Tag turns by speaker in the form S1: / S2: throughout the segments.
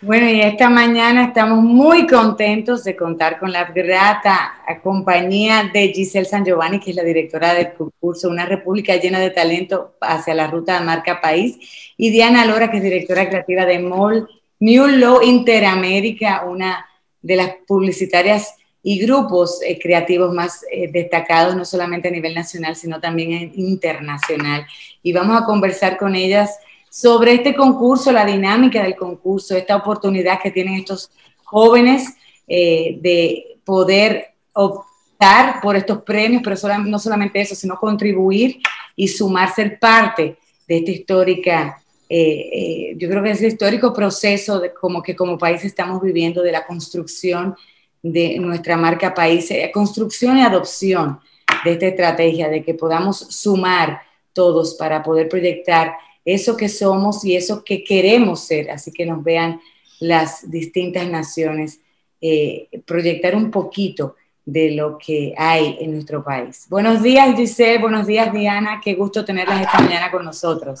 S1: Bueno, y esta mañana estamos muy contentos de contar con la grata compañía de Giselle San Giovanni, que es la directora del concurso Una República llena de talento hacia la ruta de marca país, y Diana Lora, que es directora creativa de MOL New Law Interamérica, una de las publicitarias y grupos eh, creativos más eh, destacados, no solamente a nivel nacional, sino también internacional. Y vamos a conversar con ellas sobre este concurso, la dinámica del concurso, esta oportunidad que tienen estos jóvenes eh, de poder optar por estos premios, pero no solamente eso, sino contribuir y sumar, ser parte de esta histórica, eh, eh, yo creo que es el histórico proceso como que como país estamos viviendo de la construcción de nuestra marca país, construcción y adopción de esta estrategia, de que podamos sumar todos para poder proyectar eso que somos y eso que queremos ser, así que nos vean las distintas naciones, eh, proyectar un poquito de lo que hay en nuestro país. Buenos días Giselle, buenos días Diana, qué gusto tenerlas esta mañana con nosotros.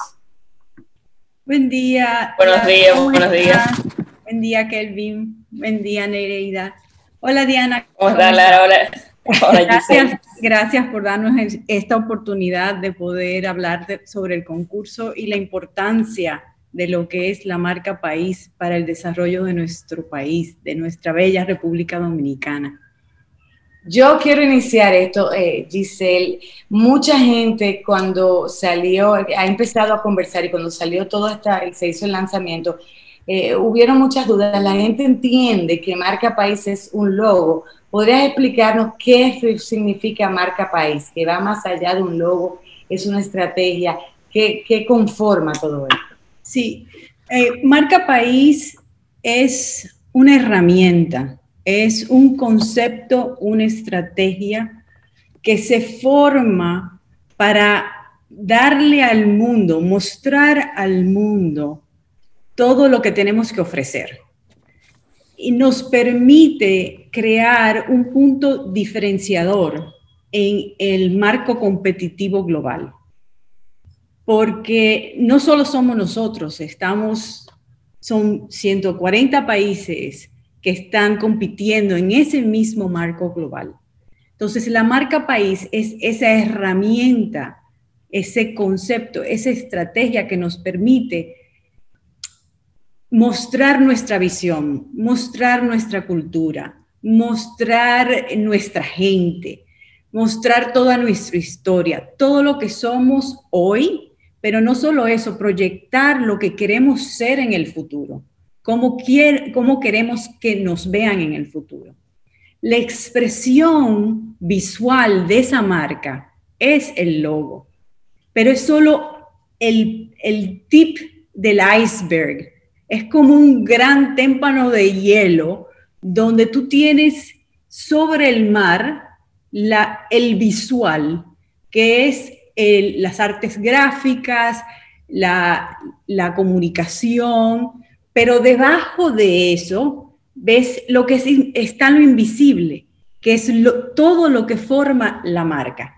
S2: Buen día.
S3: Buenos días, buenos días.
S2: Buen día Kelvin, buen día Nereida. Hola Diana.
S3: Hola Lara, hola
S2: gracias, gracias por darnos esta oportunidad de poder hablar sobre el concurso y la importancia de lo que es la marca país para el desarrollo de nuestro país, de nuestra bella República Dominicana.
S1: Yo quiero iniciar esto, eh, Giselle. Mucha gente cuando salió, ha empezado a conversar y cuando salió todo esta, se hizo el lanzamiento, eh, hubieron muchas dudas. La gente entiende que marca país es un logo, ¿Podrías explicarnos qué significa marca país? Que va más allá de un logo, es una estrategia. ¿Qué, conforma todo esto?
S2: Sí, eh, marca país es una herramienta, es un concepto, una estrategia que se forma para darle al mundo, mostrar al mundo todo lo que tenemos que ofrecer nos permite crear un punto diferenciador en el marco competitivo global. Porque no solo somos nosotros, estamos, son 140 países que están compitiendo en ese mismo marco global. Entonces, la marca país es esa herramienta, ese concepto, esa estrategia que nos permite mostrar nuestra visión, mostrar nuestra cultura, mostrar nuestra gente, mostrar toda nuestra historia, todo lo que somos hoy, pero no solo eso, proyectar lo que queremos ser en el futuro, cómo, queremos que nos vean en el futuro. La expresión visual de esa marca es el logo, pero es solo el tip del iceberg es como un gran témpano de hielo donde tú tienes sobre el mar el visual, que es las artes gráficas, la, comunicación, pero debajo de eso ves lo que es, está lo invisible, que es todo lo que forma la marca.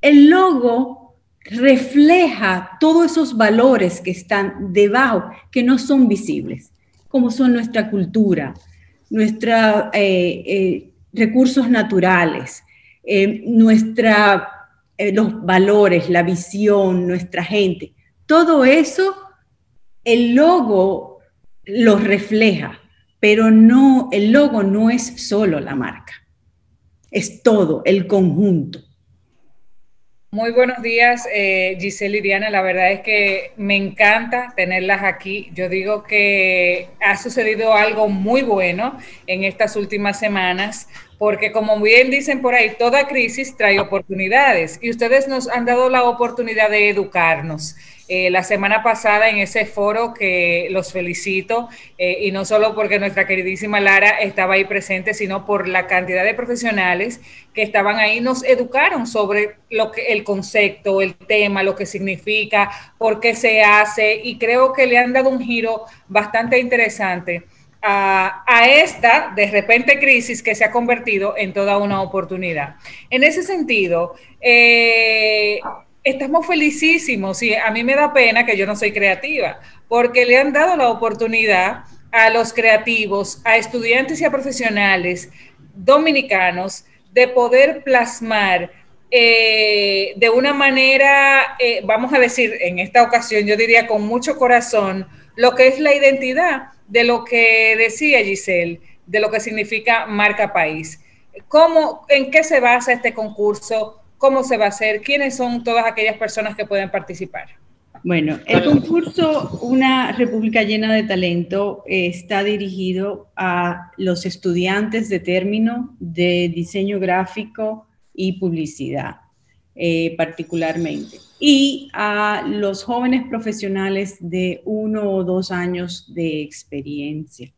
S2: El logo refleja todos esos valores que están debajo, que no son visibles, como son nuestra cultura, nuestros eh, eh, recursos naturales, eh, nuestra, los valores, la visión, nuestra gente. Todo eso, el logo lo refleja, pero no, el logo no es solo la marca, es todo, el conjunto.
S3: Muy buenos días, eh, Giselle y Diana. La verdad es que me encanta tenerlas aquí. Yo digo que ha sucedido algo muy bueno en estas últimas semanas, porque como bien dicen por ahí, toda crisis trae oportunidades y ustedes nos han dado la oportunidad de educarnos. Eh, la semana pasada en ese foro que los felicito, eh, y no solo porque nuestra queridísima Lara estaba ahí presente, sino por la cantidad de profesionales que estaban ahí, nos educaron sobre lo que, el concepto, el tema, lo que significa, por qué se hace, y creo que le han dado un giro bastante interesante. A, esta de repente crisis que se ha convertido en toda una oportunidad. En ese sentido, eh, estamos felicísimos y a mí me da pena que yo no soy creativa, porque le han dado la oportunidad a los creativos, a estudiantes y a profesionales dominicanos de poder plasmar eh, de una manera, eh, vamos a decir, en esta ocasión yo diría con mucho corazón, lo que es la identidad de lo que decía Giselle, de lo que significa marca país. ¿Cómo, ¿En qué se basa este concurso? ¿Cómo se va a hacer? ¿Quiénes son todas aquellas personas que pueden participar?
S2: Bueno, el concurso Una República Llena de Talento está dirigido a los estudiantes de término de diseño gráfico y publicidad, eh, particularmente, y a los jóvenes profesionales de uno o dos años de experiencia.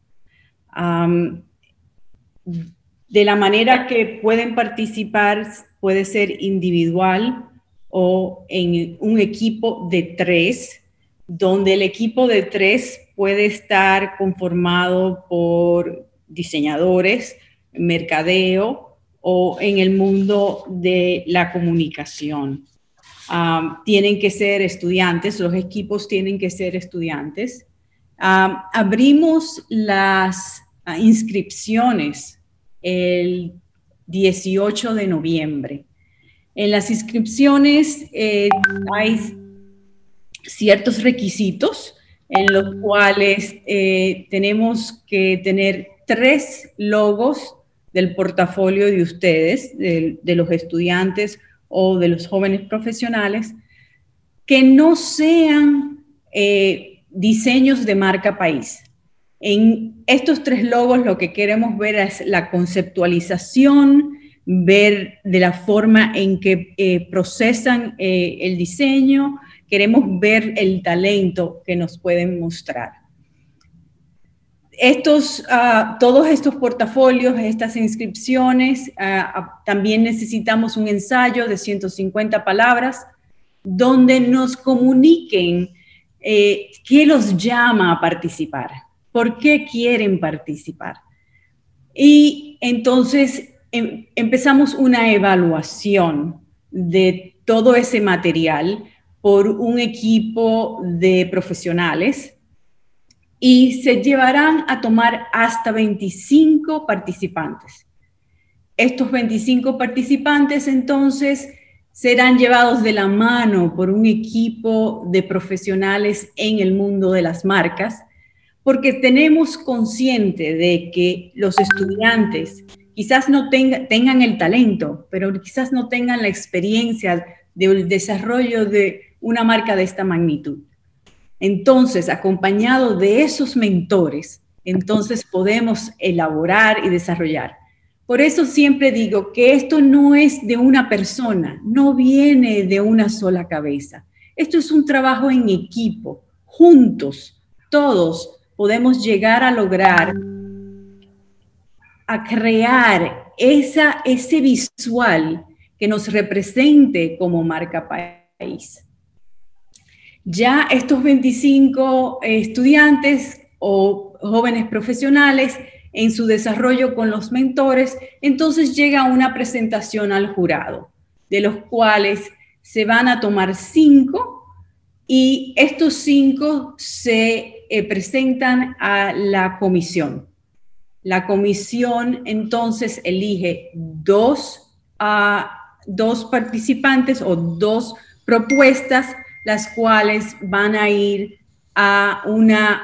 S2: De la manera que pueden participar puede ser individual, o en un equipo de tres, donde el equipo de tres puede estar conformado por diseñadores, mercadeo o en el mundo de la comunicación. tienen que ser estudiantes, los equipos tienen que ser estudiantes. abrimos las ah, inscripciones el 18 de noviembre. En las inscripciones eh, hay ciertos requisitos en los cuales eh, tenemos que tener tres logos del portafolio de ustedes, de, los estudiantes o de los jóvenes profesionales, que no sean eh, diseños de marca país. En estos tres logos lo que queremos ver es la conceptualización, ver de la forma en que eh, procesan eh, el diseño, queremos ver el talento que nos pueden mostrar. Estos, ah, todos estos portafolios, estas inscripciones, ah, ah, también necesitamos un ensayo de 150 palabras donde nos comuniquen eh, qué los llama a participar, por qué quieren participar. Y entonces Em, empezamos una evaluación de todo ese material por un equipo de profesionales y se llevarán a tomar hasta 25 participantes. Estos 25 participantes entonces serán llevados de la mano por un equipo de profesionales en el mundo de las marcas, porque tenemos consciente de que los estudiantes quizás no tengan el talento, pero quizás no tengan la experiencia del desarrollo de una marca de esta magnitud. Entonces, acompañado de esos mentores, entonces podemos elaborar y desarrollar. Por eso siempre digo que esto no es de una persona, no viene de una sola cabeza. Esto es un trabajo en equipo, juntos, todos podemos llegar a lograr a crear esa, ese visual que nos represente como marca país. Ya estos 25 estudiantes o jóvenes profesionales en su desarrollo con los mentores, entonces llega una presentación al jurado, de los cuales se van a tomar cinco y estos cinco se eh, presentan a la comisión. La comisión entonces elige dos, ah, dos participantes o dos propuestas, las cuales van a ir a, una,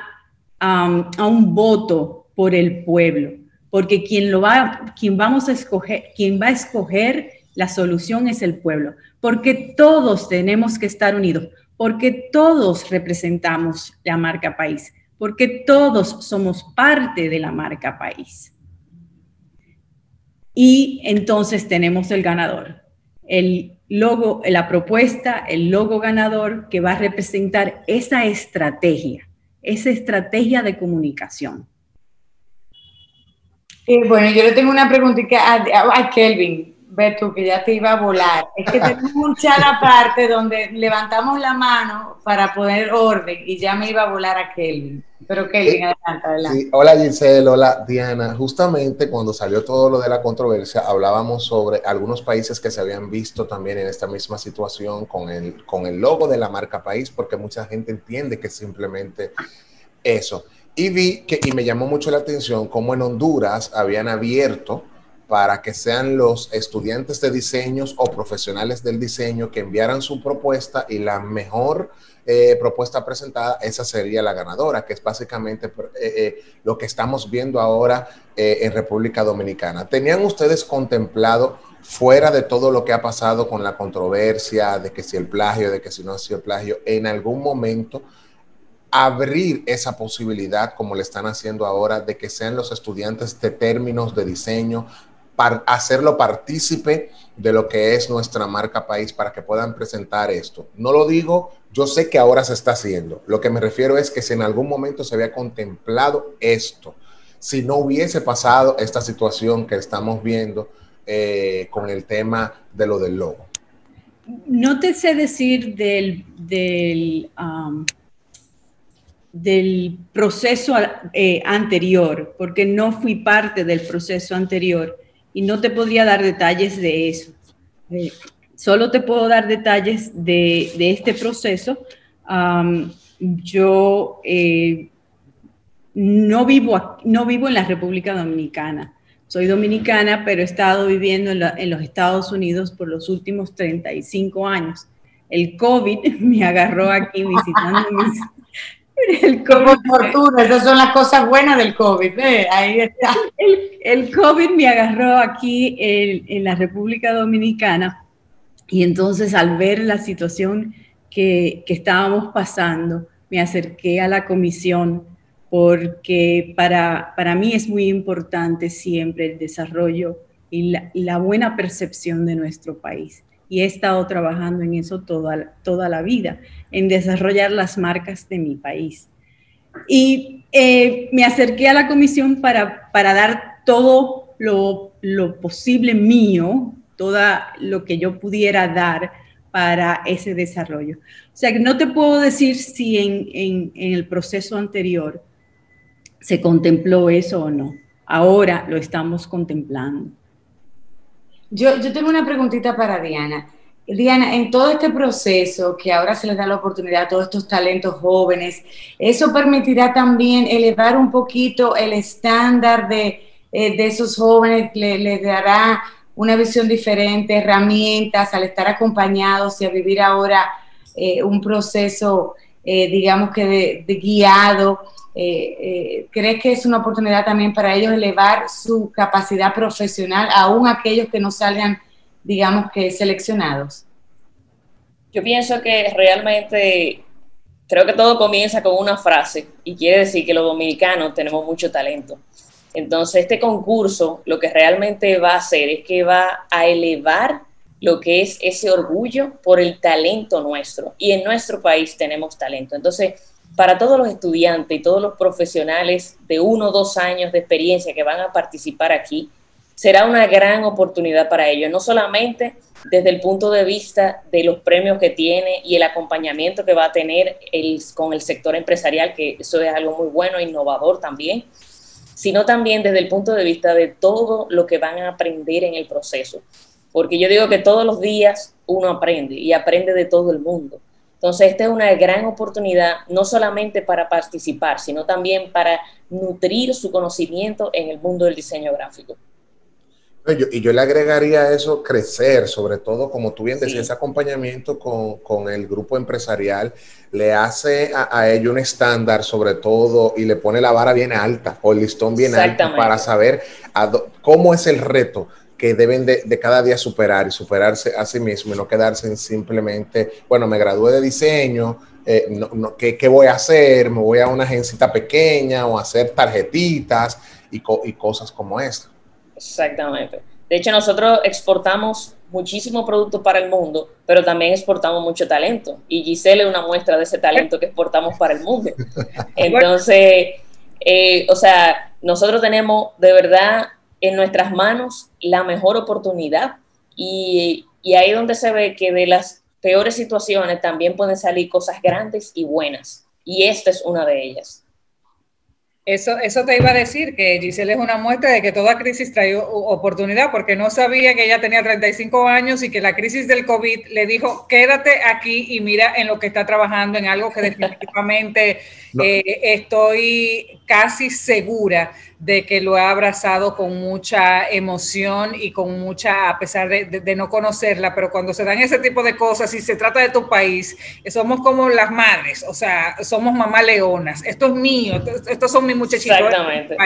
S2: a un voto por el pueblo, porque quien, lo va, quien, vamos a escoger, quien va a escoger la solución es el pueblo, porque todos tenemos que estar unidos, porque todos representamos la marca país porque todos somos parte de la marca país. Y entonces tenemos el ganador, el logo, la propuesta, el logo ganador que va a representar esa estrategia, esa estrategia de comunicación.
S1: bueno, yo le tengo una preguntita a Kelvin. Beto, que ya te iba a volar. Es que tenemos un chat aparte donde levantamos la mano para poner orden y ya me iba a volar a Kelvin. Pero Kelvin, adelante, adelante.
S4: Hola Giselle, hola Diana. Justamente cuando salió todo lo de la controversia, hablábamos sobre algunos países que se habían visto también en esta misma situación con el, con el logo de la marca país, porque mucha gente entiende que simplemente eso. Y vi que, y me llamó mucho la atención, cómo en Honduras habían abierto para que sean los estudiantes de diseños o profesionales del diseño que enviaran su propuesta y la mejor eh, propuesta presentada, esa sería la ganadora, que es básicamente eh, eh, lo que estamos viendo ahora en República Dominicana. ¿Tenían ustedes contemplado, fuera de todo lo que ha pasado con la controversia de que si el plagio, de que si no ha sido plagio, en algún momento abrir esa posibilidad, como le están haciendo ahora, de que sean los estudiantes de términos de diseño, para hacerlo partícipe de lo que es nuestra marca país para que puedan presentar esto. No lo digo, yo sé que ahora se está haciendo. Lo que me refiero es que si en algún momento se había contemplado esto, si no hubiese pasado esta situación que estamos viendo eh, con el tema de lo del logo.
S2: No te sé decir del, del um, del proceso eh, anterior, porque no fui parte del proceso anterior y no te podría dar detalles de eso. Eh, solo te puedo dar detalles de, este proceso. yo eh, no, vivo, no vivo en la República Dominicana. Soy dominicana, pero he estado viviendo en, en los Estados Unidos por los últimos 35 años. El COVID me agarró aquí visitando mis,
S1: el COVID, por fortuna, esas son las cosas buenas del COVID. Ahí está.
S2: El, COVID me agarró aquí en, la República Dominicana y entonces al ver la situación que, estábamos pasando, me acerqué a la comisión porque para, para mí es muy importante siempre el desarrollo y la, y la buena percepción de nuestro país y he estado trabajando en eso toda, toda la vida, en desarrollar las marcas de mi país. Y eh, me acerqué a la comisión para, para dar todo lo, lo posible mío, todo lo que yo pudiera dar para ese desarrollo. O sea que no te puedo decir si en, en, en, el proceso anterior se contempló eso o no. Ahora lo estamos contemplando.
S1: Yo, tengo una preguntita para Diana. Diana, en todo este proceso que ahora se les da la oportunidad a todos estos talentos jóvenes, ¿eso permitirá también elevar un poquito el estándar de, eh, esos jóvenes? ¿Les dará una visión diferente, herramientas al estar acompañados y a vivir ahora eh, un proceso, eh, digamos que de guiado? Eh, eh, ¿crees que es una oportunidad también para ellos elevar su capacidad profesional, aún aquellos que no salgan, digamos que seleccionados?
S5: Yo pienso que realmente creo que todo comienza con una frase y quiere decir que los dominicanos tenemos mucho talento. Entonces, este concurso lo que realmente va a hacer es que va a elevar lo que es ese orgullo por el talento nuestro. Y en nuestro país tenemos talento. Entonces, para todos los estudiantes y todos los profesionales de uno o dos años de experiencia que van a participar aquí, será una gran oportunidad para ellos, no solamente desde el punto de vista de los premios que tiene y el acompañamiento que va a tener el, con el sector empresarial, que eso es algo muy bueno, innovador también, sino también desde el punto de vista de todo lo que van a aprender en el proceso. Porque yo digo que todos los días uno aprende y aprende de todo el mundo. Entonces, esta es una gran oportunidad, no solamente para participar, sino también para nutrir su conocimiento en el mundo del diseño gráfico.
S4: y yo le agregaría a eso crecer, sobre todo, como tú bien decías, ese acompañamiento con, el grupo empresarial le hace a, ello un estándar, sobre todo, y le pone la vara bien alta o el listón bien alto para saber cómo es el reto que deben de, cada día superar y superarse a sí mismo y no quedarse en simplemente, bueno, me gradué de diseño, eh, no, ¿qué, voy a hacer? ¿Me voy a una agencita pequeña o a hacer tarjetitas y, y cosas como esta?
S5: Exactamente. De hecho, nosotros exportamos muchísimo producto para el mundo, pero también exportamos mucho talento. Y Giselle es una muestra de ese talento que exportamos para el mundo. Entonces, eh, o sea, nosotros tenemos de verdad en nuestras manos la mejor oportunidad y, ahí donde se ve que de las peores situaciones también pueden salir cosas grandes y buenas. Y esta es una de ellas.
S3: Eso, eso te iba a decir, que Giselle es una muestra de que toda crisis trae oportunidad, porque no sabía que ella tenía 35 años y que la crisis del COVID le dijo, quédate aquí y mira en lo que está trabajando, en algo que definitivamente eh, estoy casi segura de que lo ha abrazado con mucha emoción y con mucha, a pesar de, no conocerla, pero cuando se dan ese tipo de cosas y se trata de tu país, somos como las madres, o sea, somos mamá leonas, esto es mío, estos son mis muchachitos.
S5: Exactamente.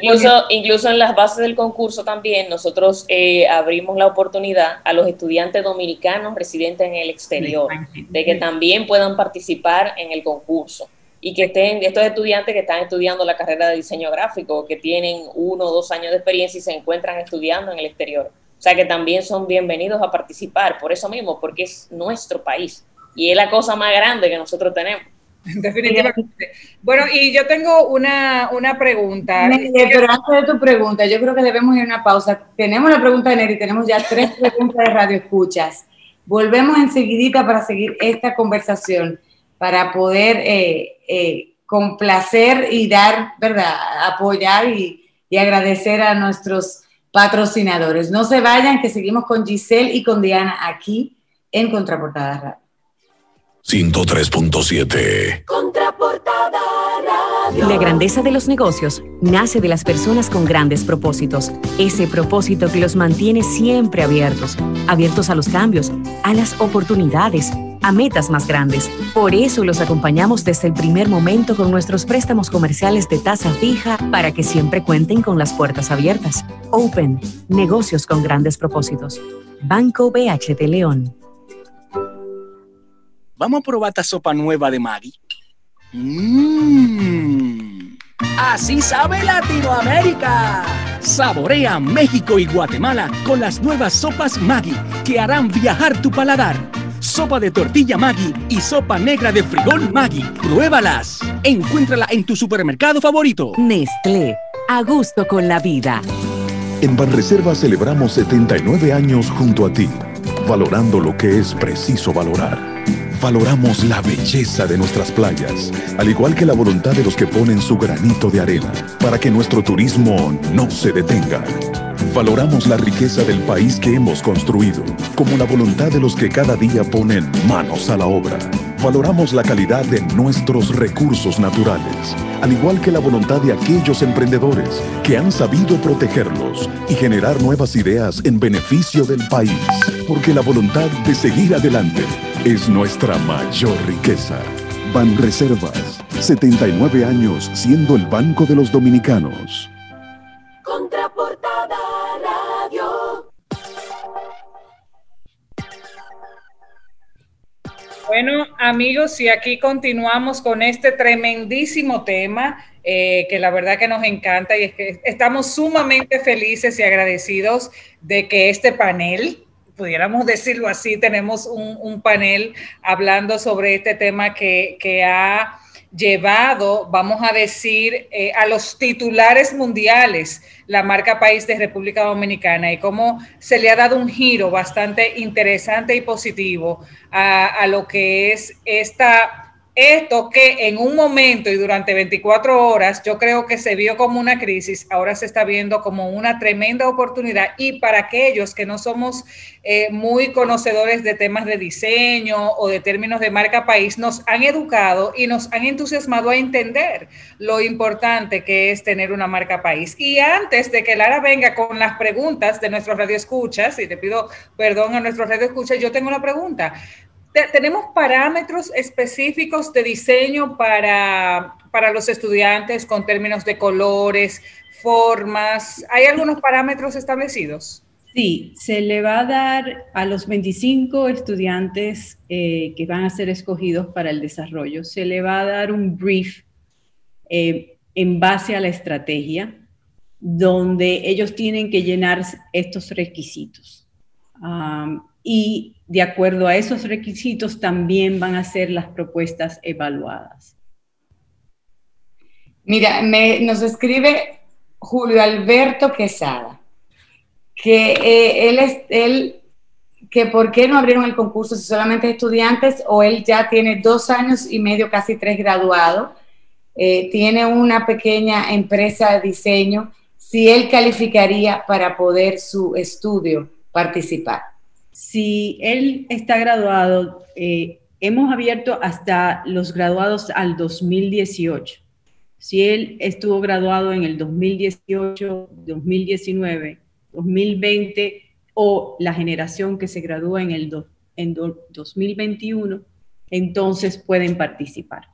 S5: Incluso, incluso en las bases del concurso también nosotros eh, abrimos la oportunidad a los estudiantes dominicanos residentes en el exterior de que también puedan participar en el concurso y que estén estos estudiantes que están estudiando la carrera de diseño gráfico, que tienen uno o dos años de experiencia y se encuentran estudiando en el exterior. O sea que también son bienvenidos a participar, por eso mismo, porque es nuestro país y es la cosa más grande que nosotros tenemos.
S3: Definitivamente. Bueno, y yo tengo una, una pregunta.
S1: pero antes de tu pregunta, yo creo que debemos ir a una pausa. Tenemos la pregunta de Neri, tenemos ya tres preguntas de radio escuchas. Volvemos enseguidita para seguir esta conversación para poder eh, eh, complacer y dar, ¿verdad? Apoyar y, agradecer a nuestros patrocinadores. No se vayan, que seguimos con Giselle y con Diana aquí en Contraportada Radio.
S6: 103.7
S7: Contraportada Radio.
S8: La grandeza de los negocios nace de las personas con grandes propósitos. Ese propósito que los mantiene siempre abiertos, abiertos a los cambios, a las oportunidades a metas más grandes. Por eso los acompañamos desde el primer momento con nuestros préstamos comerciales de tasa fija para que siempre cuenten con las puertas abiertas. Open, negocios con grandes propósitos. Banco BHT León.
S9: Vamos a probar esta sopa nueva de Maggie. Mmm. Así sabe Latinoamérica. Saborea México y Guatemala con las nuevas sopas Maggie que harán viajar tu paladar sopa de tortilla Maggi y sopa negra de frijol Maggi. ¡Pruébalas! Encuéntrala en tu supermercado favorito.
S8: Nestlé, a gusto con la vida.
S6: En Banreserva celebramos 79 años junto a ti, valorando lo que es preciso valorar. Valoramos la belleza de nuestras playas, al igual que la voluntad de los que ponen su granito de arena para que nuestro turismo no se detenga. Valoramos la riqueza del país que hemos construido, como la voluntad de los que cada día ponen manos a la obra. Valoramos la calidad de nuestros recursos naturales, al igual que la voluntad de aquellos emprendedores que han sabido protegerlos y generar nuevas ideas en beneficio del país, porque la voluntad de seguir adelante es nuestra mayor riqueza. Ban Reservas, 79 años siendo el Banco de los Dominicanos.
S3: Bueno, amigos, y aquí continuamos con este tremendísimo tema eh, que la verdad que nos encanta y es que estamos sumamente felices y agradecidos de que este panel, pudiéramos decirlo así, tenemos un, panel hablando sobre este tema que, que ha llevado, vamos a decir, eh, a los titulares mundiales la marca país de República Dominicana y cómo se le ha dado un giro bastante interesante y positivo a, a lo que es esta esto que en un momento y durante 24 horas yo creo que se vio como una crisis, ahora se está viendo como una tremenda oportunidad y para aquellos que no somos eh, muy conocedores de temas de diseño o de términos de marca país, nos han educado y nos han entusiasmado a entender lo importante que es tener una marca país. Y antes de que Lara venga con las preguntas de nuestros radioescuchas, y te pido perdón a nuestros radioescuchas, yo tengo una pregunta tenemos parámetros específicos de diseño para, para los estudiantes con términos de colores, formas. ¿Hay algunos parámetros establecidos?
S2: Sí, se le va a dar a los 25 estudiantes eh, que van a ser escogidos para el desarrollo, se le va a dar un brief eh, en base a la estrategia, donde ellos tienen que llenar estos requisitos. y de acuerdo a esos requisitos también van a ser las propuestas evaluadas.
S1: Mira, nos escribe Julio Alberto Quesada, que eh, él es, él, que por qué no abrieron el concurso si solamente estudiantes o él ya tiene dos años y medio, casi tres graduados, eh, tiene una pequeña empresa de diseño, si él calificaría para poder su estudio participar.
S2: Si él está graduado, eh, hemos abierto hasta los graduados al 2018. Si él estuvo graduado en el 2018, 2019, 2020 o la generación que se gradúa en el en 2021, entonces pueden participar.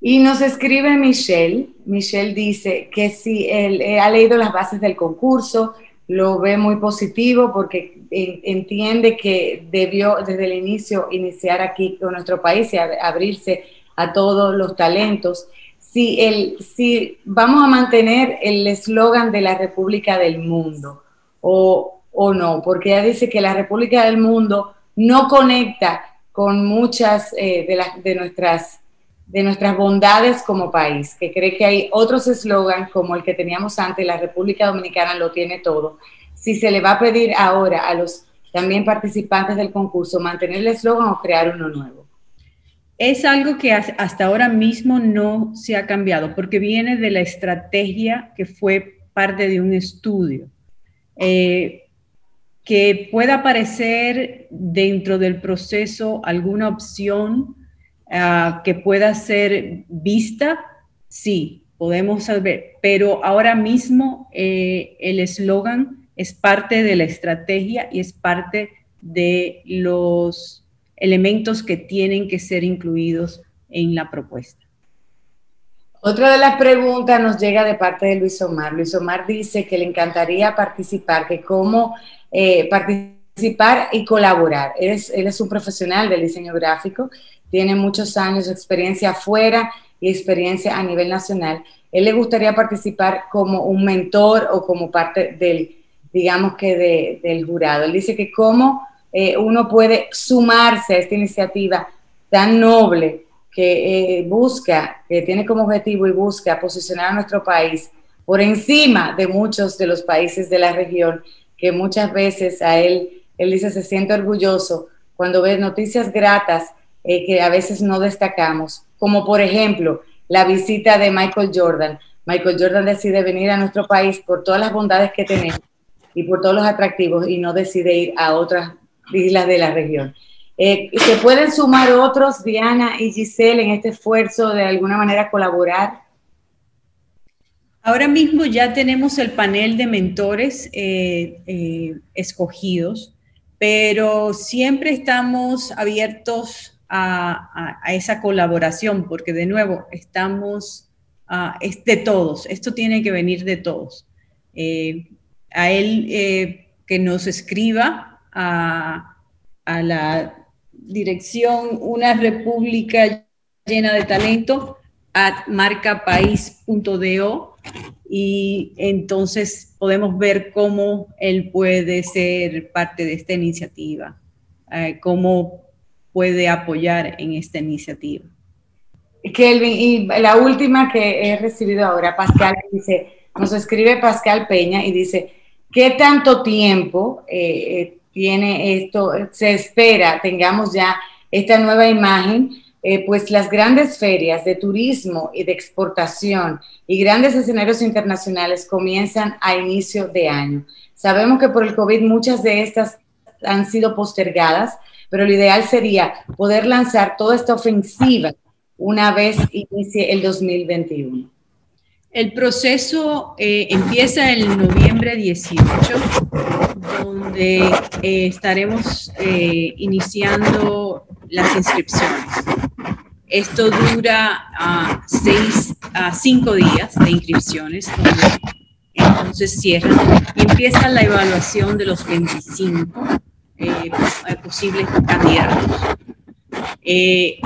S1: Y nos escribe Michelle. Michelle dice que si él eh, ha leído las bases del concurso, lo ve muy positivo porque entiende que debió desde el inicio iniciar aquí con nuestro país y abrirse a todos los talentos. Si, el, si vamos a mantener el eslogan de la República del Mundo o, o no, porque ella dice que la República del Mundo no conecta con muchas eh, de, las, de, nuestras, de nuestras bondades como país, que cree que hay otros eslogans como el que teníamos antes, la República Dominicana lo tiene todo. Si se le va a pedir ahora a los también participantes del concurso mantener el eslogan o crear uno nuevo.
S2: Es algo que hasta ahora mismo no se ha cambiado porque viene de la estrategia que fue parte de un estudio. Eh, que pueda aparecer dentro del proceso alguna opción ah, que pueda ser vista, sí, podemos saber, pero ahora mismo eh, el eslogan es parte de la estrategia y es parte de los elementos que tienen que ser incluidos en la propuesta.
S1: Otra de las preguntas nos llega de parte de Luis Omar. Luis Omar dice que le encantaría participar, que cómo eh, participar y colaborar. Él es, un profesional del diseño gráfico, tiene muchos años de experiencia afuera y experiencia a nivel nacional. Él le gustaría participar como un mentor o como parte del, digamos que del jurado. Él dice que cómo eh, uno puede sumarse a esta iniciativa tan noble que eh, busca, que tiene como objetivo y busca posicionar a nuestro país por encima de muchos de los países de la región que muchas veces a él, él dice, se siente orgulloso cuando ve noticias gratas eh, que a veces no destacamos, como por ejemplo la visita de Michael Jordan. Michael Jordan decide venir a nuestro país por todas las bondades que tenemos y por todos los atractivos y no decide ir a otras islas de la región. Eh, ¿Se pueden sumar otros, Diana y Giselle, en este esfuerzo de alguna manera colaborar?
S2: Ahora mismo ya tenemos el panel de mentores eh, escogidos, pero siempre estamos abiertos a, esa colaboración, porque de nuevo estamos, uh, es de todos, esto tiene que venir de todos. Eh, a él que nos escriba a, a la dirección Una República llena de talento at marcapaís.do y entonces podemos ver cómo él puede ser parte de esta iniciativa, eh, cómo puede apoyar en esta iniciativa.
S1: Kelvin, y la última que he recibido ahora, Pascal, dice, nos escribe Pascal Peña y dice, ¿qué tanto tiempo eh, eh, tiene esto, se espera, tengamos ya esta nueva imagen eh, pues las grandes ferias de turismo y de exportación y grandes escenarios internacionales comienzan a inicio de año. Sabemos que por el COVID muchas de estas han sido postergadas, pero lo ideal sería poder lanzar toda esta ofensiva una vez inicie el 2021.
S2: El proceso eh, empieza el noviembre 18, donde eh, estaremos iniciando las inscripciones. Esto dura a seis a cinco días de inscripciones, entonces cierran y empieza la evaluación de los 25 eh, posibles candidatos. Eh,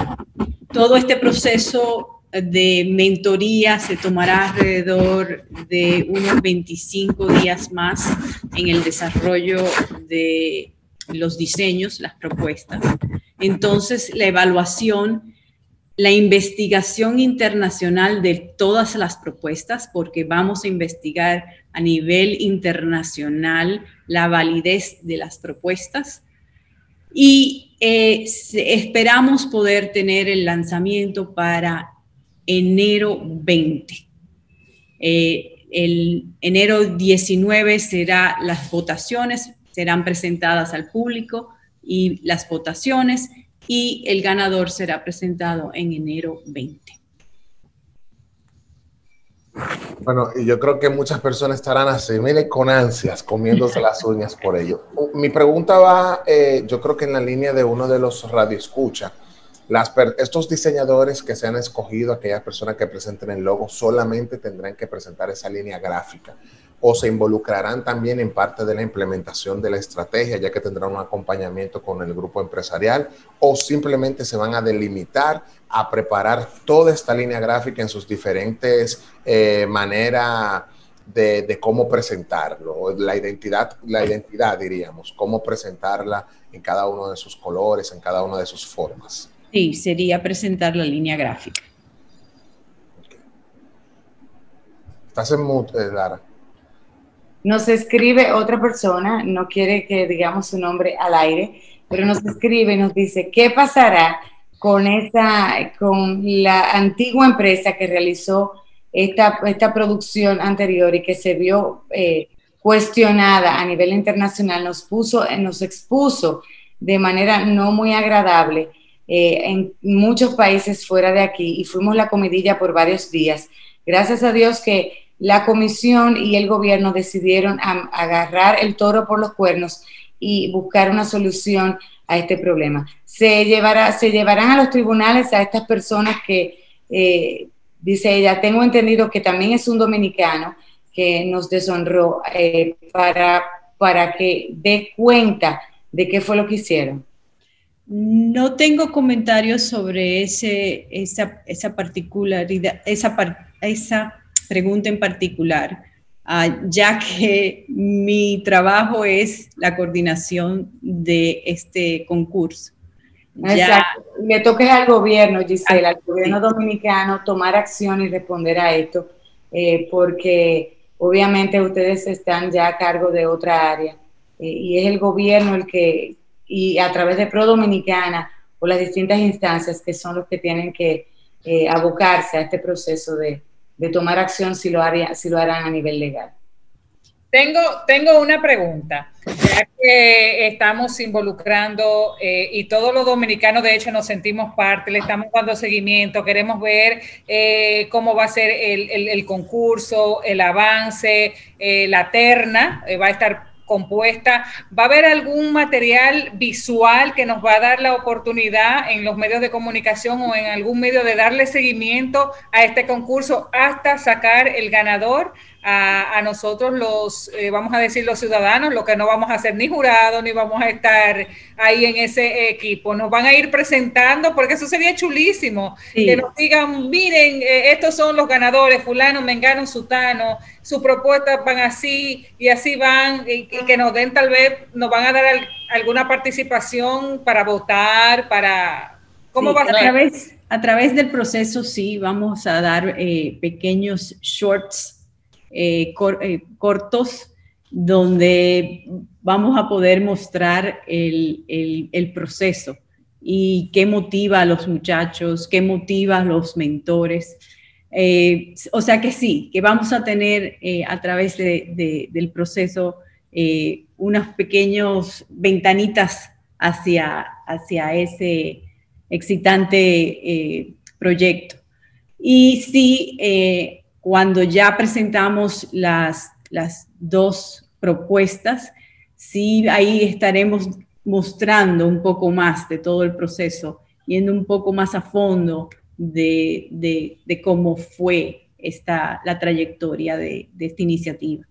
S2: todo este proceso de mentoría se tomará alrededor de unos 25 días más en el desarrollo de los diseños, las propuestas. Entonces, la evaluación, la investigación internacional de todas las propuestas, porque vamos a investigar a nivel internacional la validez de las propuestas. Y eh, esperamos poder tener el lanzamiento para enero 20. Eh, el enero 19 será las votaciones, serán presentadas al público y las votaciones y el ganador será presentado en enero 20.
S4: Bueno, y yo creo que muchas personas estarán así, mire, con ansias, comiéndose las uñas por ello. Mi pregunta va, eh, yo creo que en la línea de uno de los radioescucha. Las estos diseñadores que se han escogido, aquellas personas que presenten el logo, solamente tendrán que presentar esa línea gráfica o se involucrarán también en parte de la implementación de la estrategia, ya que tendrán un acompañamiento con el grupo empresarial, o simplemente se van a delimitar a preparar toda esta línea gráfica en sus diferentes eh, maneras de, cómo presentarlo, la identidad, la identidad diríamos, cómo presentarla en cada uno de sus colores, en cada una de sus formas.
S2: Sí, sería presentar la línea gráfica.
S4: Estás en mute, eh, Lara.
S1: Nos escribe otra persona, no quiere que digamos su nombre al aire, pero nos escribe y nos dice, ¿qué pasará con, esa, con la antigua empresa que realizó esta, esta producción anterior y que se vio eh, cuestionada a nivel internacional, nos, puso, nos expuso de manera no muy agradable eh, en muchos países fuera de aquí y fuimos la comidilla por varios días. Gracias a Dios que la comisión y el gobierno decidieron agarrar el toro por los cuernos y buscar una solución a este problema. Se, llevará, se llevarán a los tribunales a estas personas que, eh, dice ella, tengo entendido que también es un dominicano que nos deshonró eh, para, para que dé cuenta de qué fue lo que hicieron.
S2: No tengo comentarios sobre ese, esa, esa particularidad, esa, esa pregunta en particular, ah, ya que mi trabajo es la coordinación de este concurso.
S1: Exacto. Le toca al gobierno, Gisela, al gobierno dominicano, tomar acción y responder a esto, eh, porque obviamente ustedes están ya a cargo de otra área eh, y es el gobierno el que, y a través de Pro Dominicana o las distintas instancias que son los que tienen que eh, abocarse a este proceso de, de tomar acción si lo, haría, si lo harán a nivel legal.
S3: Tengo, tengo una pregunta, ya que estamos involucrando eh, y todos los dominicanos de hecho nos sentimos parte, le estamos dando seguimiento, queremos ver eh, cómo va a ser el, concurso, el avance, eh, la terna, va a estar compuesta. ¿Va a haber algún material visual que nos va a dar la oportunidad en los medios de comunicación o en algún medio de darle seguimiento a este concurso hasta sacar el ganador? A, nosotros los, eh, vamos a decir, los ciudadanos, lo que no vamos a hacer ni jurado, ni vamos a estar ahí en ese equipo. Nos van a ir presentando, porque eso sería chulísimo, que nos digan, miren, eh, estos son los ganadores, fulano, mengano, sutano, sus propuestas van así y así van, y, que nos den tal vez, nos van a dar alguna participación para votar, para... ¿Cómo va a,
S2: través, a través del proceso, sí, vamos a dar eh, pequeños shorts eh, eh, cortos donde vamos a poder mostrar el, proceso y qué motiva a los muchachos, qué motiva a los mentores. Eh, o sea que sí, que vamos a tener a través del proceso unas pequeñas ventanitas hacia, hacia ese excitante proyecto. Y sí, cuando ya presentamos las, las dos propuestas, sí, ahí estaremos mostrando un poco más de todo el proceso, yendo un poco más a fondo de, de, cómo fue esta, la trayectoria de, de, esta iniciativa.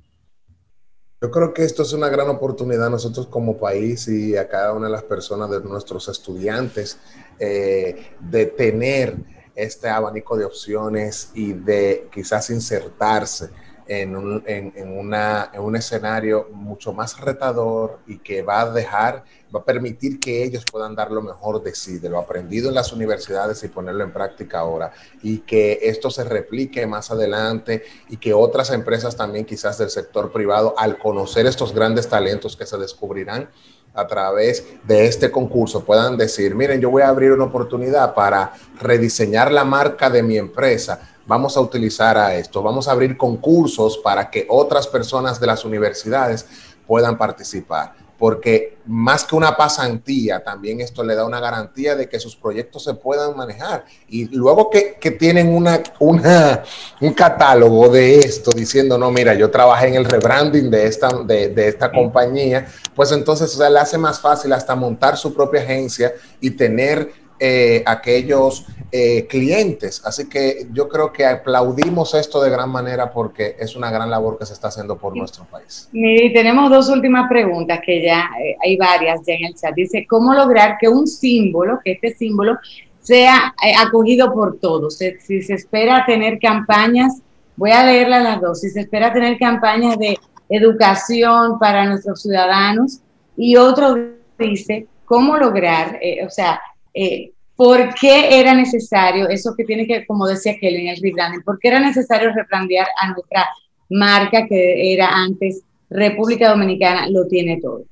S4: Yo creo que esto es una gran oportunidad nosotros como país y a cada una de las personas de nuestros estudiantes eh, de tener este abanico de opciones y de quizás insertarse en un, en, una, en un escenario mucho más retador y que va a dejar, va a permitir que ellos puedan dar lo mejor de sí, de lo aprendido en las universidades y ponerlo en práctica ahora, y que esto se replique más adelante y que otras empresas también quizás del sector privado, al conocer estos grandes talentos que se descubrirán, a través de este concurso puedan decir, miren, yo voy a abrir una oportunidad para rediseñar la marca de mi empresa, vamos a utilizar a esto, vamos a abrir concursos para que otras personas de las universidades puedan participar porque más que una pasantía, también esto le da una garantía de que sus proyectos se puedan manejar. Y luego que, tienen una, una, un catálogo de esto diciendo, no, mira, yo trabajé en el rebranding de esta, de, de esta compañía, pues entonces o sea, le hace más fácil hasta montar su propia agencia y tener eh, aquellos eh, clientes. Así que yo creo que aplaudimos esto de gran manera porque es una gran labor que se está haciendo por nuestro país.
S1: Y tenemos dos últimas preguntas que ya eh, hay varias ya en el chat. Dice, ¿cómo lograr que un símbolo, que este símbolo sea acogido por todos? Si, se espera tener campañas, voy a leerlas las dos, si se espera tener campañas de educación para nuestros ciudadanos y otro dice, ¿cómo lograr, o sea, eh, por qué era necesario, eso que tiene que, como decía Kelly, el rebranding, por qué era necesario replantear a nuestra marca que era antes República Dominicana, lo tiene todo.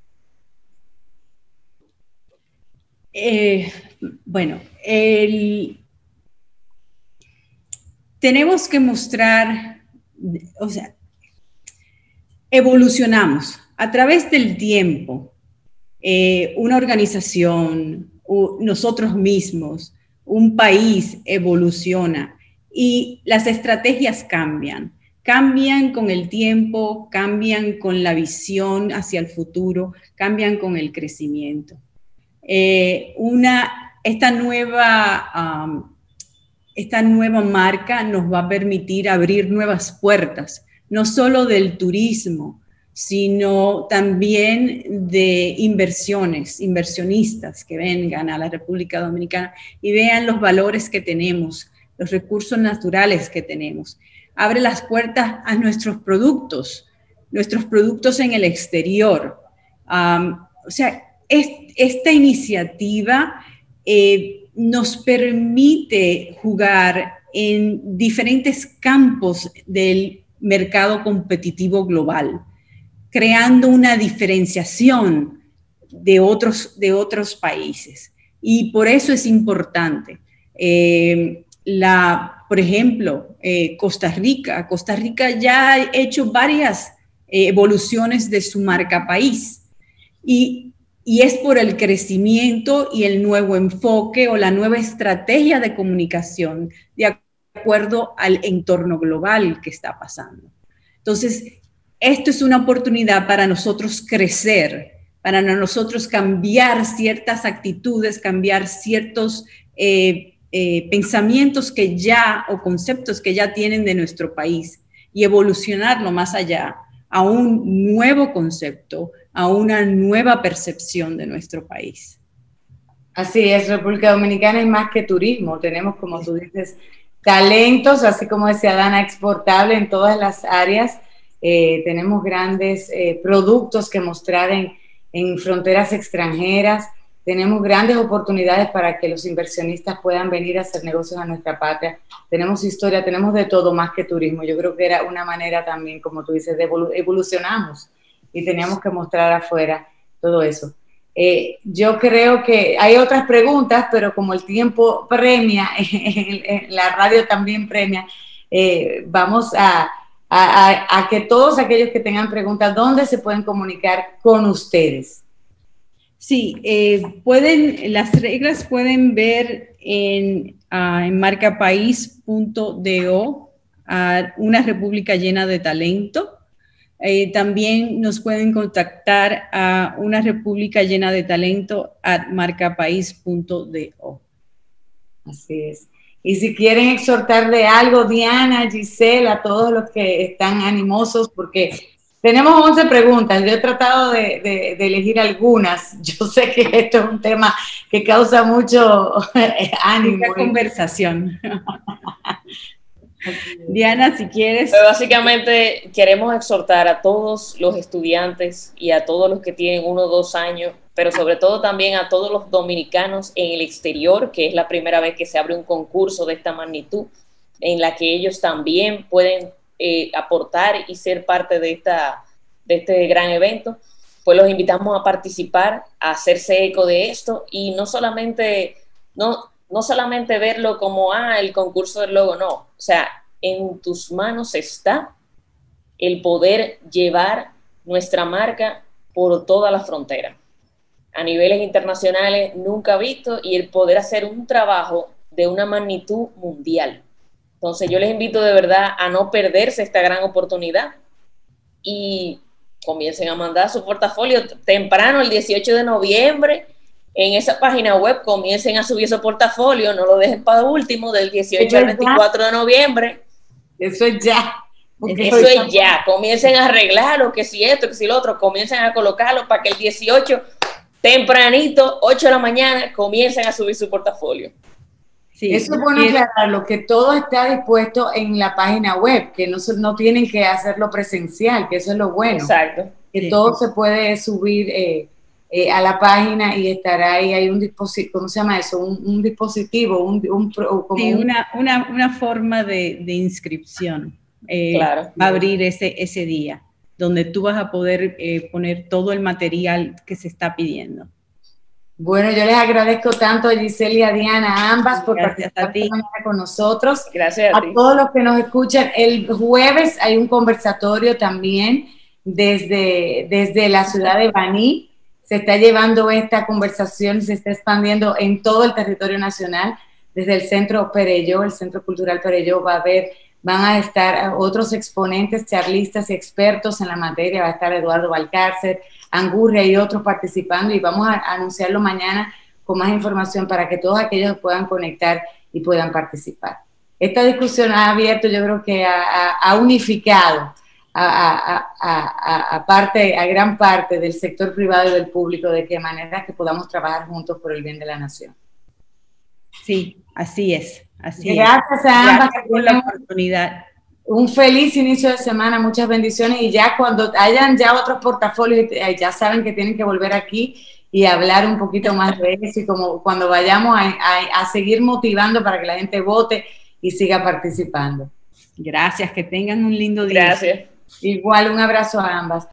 S2: Eh, bueno, tenemos que mostrar, o sea, evolucionamos a través del tiempo. Eh, una organización, nosotros mismos, un país evoluciona y las estrategias cambian. Cambian con el tiempo, cambian con la visión hacia el futuro, cambian con el crecimiento. Eh, una, esta, nueva, esta nueva marca nos va a permitir abrir nuevas puertas, no solo del turismo, sino también de inversiones, inversionistas que vengan a la República Dominicana y vean los valores que tenemos, los recursos naturales que tenemos. Abre las puertas a nuestros productos, nuestros productos en el exterior. o sea, esta iniciativa eh, nos permite jugar en diferentes campos del mercado competitivo global creando una diferenciación de otros, de otros países. Y por eso es importante. Eh, la, por ejemplo, eh, Costa Rica. Costa Rica ya ha hecho varias eh, evoluciones de su marca país. Y, y es por el crecimiento y el nuevo enfoque o la nueva estrategia de comunicación de acuerdo al entorno global que está pasando. Entonces, esto es una oportunidad para nosotros crecer, para nosotros cambiar ciertas actitudes, cambiar ciertos eh, eh, pensamientos que ya o conceptos que ya tienen de nuestro país y evolucionarlo más allá a un nuevo concepto, a una nueva percepción de nuestro país.
S1: Así es, República Dominicana es más que turismo, tenemos, como tú dices, talentos, así como decía Dana, exportable en todas las áreas eh, tenemos grandes eh, productos que mostrar en, en, fronteras extranjeras, tenemos grandes oportunidades para que los inversionistas puedan venir a hacer negocios a nuestra patria, tenemos historia, tenemos de todo más que turismo. Yo creo que era una manera también, como tú dices, de evolucionamos y teníamos que mostrar afuera todo eso. Eh, yo creo que hay otras preguntas, pero como el tiempo premia, la radio también premia, vamos a a, que todos aquellos que tengan preguntas, ¿dónde se pueden comunicar con ustedes?
S2: Sí, eh, pueden, las reglas pueden ver en, uh, en marcapaís.do, una república llena de talento. Eh, también nos pueden contactar a una república llena de talento a marcapaís.do.
S1: Así es. Y si quieren exhortar de algo, Diana, Gisela, a todos los que están animosos, porque tenemos 11 preguntas. Yo he tratado de, elegir algunas. Yo sé que esto es un tema que causa mucho ánimo.
S2: Mucha conversación. Diana, si quieres.
S5: básicamente queremos exhortar a todos los estudiantes y a todos los que tienen uno o dos años pero sobre todo también a todos los dominicanos en el exterior, que es la primera vez que se abre un concurso de esta magnitud, en la que ellos también pueden eh, aportar y ser parte de, esta, de este gran evento. pues los invitamos a participar, a hacerse eco de esto y no solamente, no, no solamente verlo como, ah, el concurso del logo, no, o sea, en tus manos está el poder llevar nuestra marca por toda la frontera, a niveles internacionales nunca visto y el poder hacer un trabajo de una magnitud mundial. Entonces yo les invito de verdad a no perderse esta gran oportunidad y comiencen a mandar su portafolio temprano, el 18 de noviembre, en esa página web, comiencen a subir su portafolio, no lo dejen para último, del 18 al 24 de noviembre.
S1: Eso es ya.
S5: Eso es ya, comiencen a arreglarlo, que si esto, que si lo otro, comiencen a colocarlo para que el 18, tempranito, 8 de la mañana, comiencen a subir su portafolio.
S1: Sí, Eso es bueno aclararlo, que todo está dispuesto en la página web, que no, no tienen que hacerlo presencial, que eso es lo bueno.
S5: Exacto.
S1: Que todo se puede subir eh, eh, a la página y estará ahí, hay un dispositivo, ¿cómo se llama eso? Un, dispositivo, un, como
S2: sí, una, una, una, forma de, de inscripción. Eh, claro. Va a abrir ese, ese día, donde tú vas a poder poner todo el material que se está pidiendo.
S1: Bueno, yo les agradezco tanto a Giselle y a Diana, ambas, por participar con nosotros.
S5: Gracias
S1: a, todos los que nos escuchan. El jueves hay un conversatorio también desde, desde la ciudad de Baní. Se está llevando esta conversación, se está expandiendo en todo el territorio nacional. Desde el Centro Pereyó, el Centro Cultural Pereyó, va a haber, van a estar otros exponentes, charlistas y expertos en la materia. Va a estar Eduardo Valcárcel, Angurria y otros participando y vamos a anunciarlo mañana con más información para que todos aquellos puedan conectar y puedan participar. Esta discusión ha abierto, yo creo que ha, unificado a, parte, a gran parte del sector privado y del público de qué manera que podamos trabajar juntos por el bien de la nación.
S2: Sí, así es. Así
S1: Gracias a ambas
S2: por la oportunidad
S1: un feliz inicio de semana, muchas bendiciones y ya cuando hayan ya otros portafolios, ya saben que tienen que volver aquí y hablar un poquito más de eso y como cuando vayamos a, seguir motivando para que la gente vote y siga participando.
S2: Gracias, que tengan un lindo día.
S5: Gracias.
S1: Igual, un abrazo a ambas.